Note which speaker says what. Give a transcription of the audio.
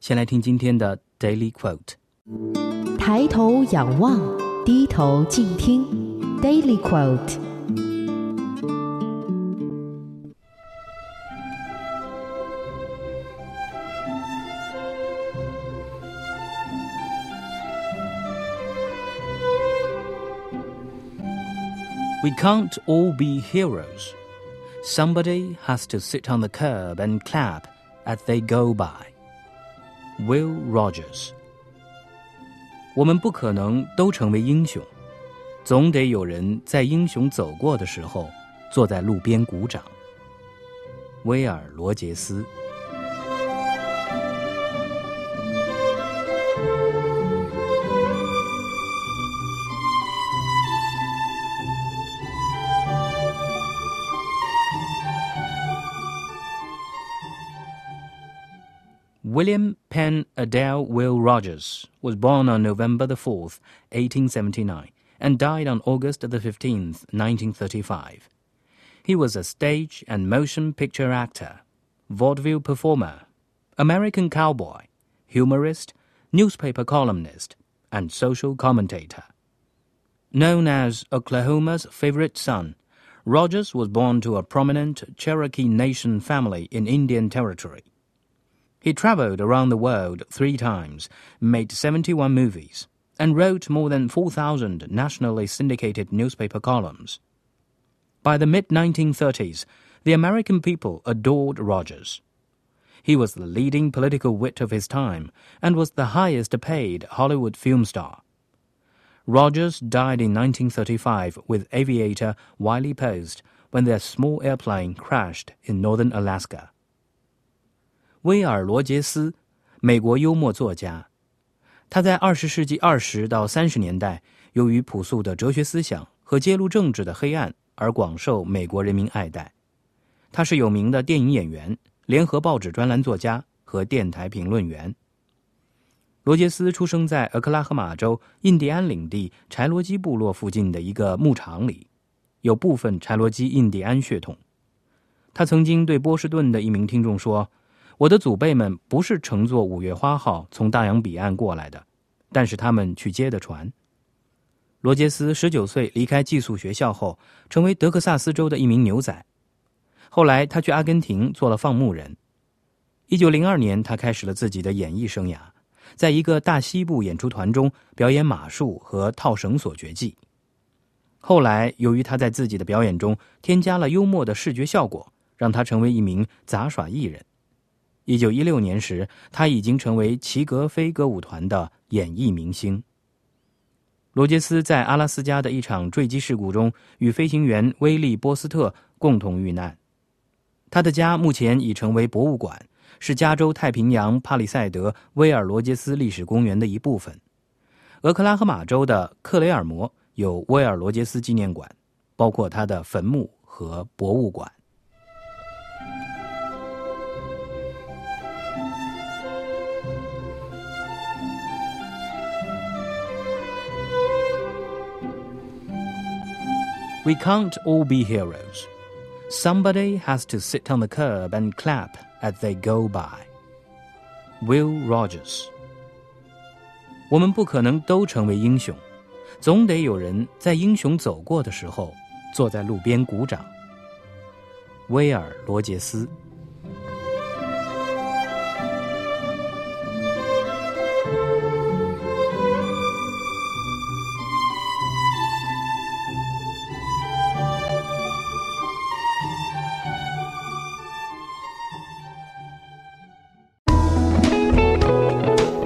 Speaker 1: 先来听今天的 Daily Quote：
Speaker 2: 抬头仰望，低头静听。Daily quote.
Speaker 1: We can't all be heroes. Somebody has to sit on the curb and clap as they go by. Will Rogers. 我们不可能都成为英雄。总得有人在英雄走过的时候，坐在路边鼓掌。威尔·罗杰斯。William Penn Adele Will Rogers was born on November the 4th, 1879 and died on August the 15th, 1935. He was a stage and motion picture actor, vaudeville performer, American cowboy, humorist, newspaper columnist, and social commentator. Known as Oklahoma's favorite son, Rogers was born to a prominent Cherokee Nation family in Indian Territory. He traveled around the world three times, made 71 movies, and wrote more than 4,000 nationally syndicated newspaper columns. By the mid 1930s, the American people adored Rogers. He was the leading political wit of his time and was the highest paid Hollywood film star. Rogers died in 1935 with aviator Wiley Post when their small airplane crashed in northern Alaska. 威尔·罗杰斯，美国幽默作家，他在二十世纪二十到三十年代，由于朴素的哲学思想和揭露政治的黑暗而广受美国人民爱戴。他是有名的电影演员、联合报纸专栏作家和电台评论员。罗杰斯出生在俄克拉荷马州印第安领地柴罗基部落附近的一个牧场里，有部分柴罗基印第安血统。他曾经对波士顿的一名听众说。我的祖辈们不是乘坐五月花号从大洋彼岸过来的，但是他们去接的船。罗杰斯十九岁离开寄宿学校后，成为德克萨斯州的一名牛仔。后来他去阿根廷做了放牧人。一九零二年，他开始了自己的演艺生涯，在一个大西部演出团中表演马术和套绳索绝技。后来，由于他在自己的表演中添加了幽默的视觉效果，让他成为一名杂耍艺人。一九一六年时，他已经成为齐格飞歌舞团的演艺明星。罗杰斯在阿拉斯加的一场坠机事故中与飞行员威利·波斯特共同遇难。他的家目前已成为博物馆，是加州太平洋帕里塞德威尔·罗杰斯历史公园的一部分。俄克拉荷马州的克雷尔摩有威尔·罗杰斯纪念馆，包括他的坟墓和博物馆。We can't all be heroes. Somebody has to sit on the curb and clap as they go by. Will Rogers。我们不可能都成为英雄，总得有人在英雄走过的时候，坐在路边鼓掌。威尔·罗杰斯。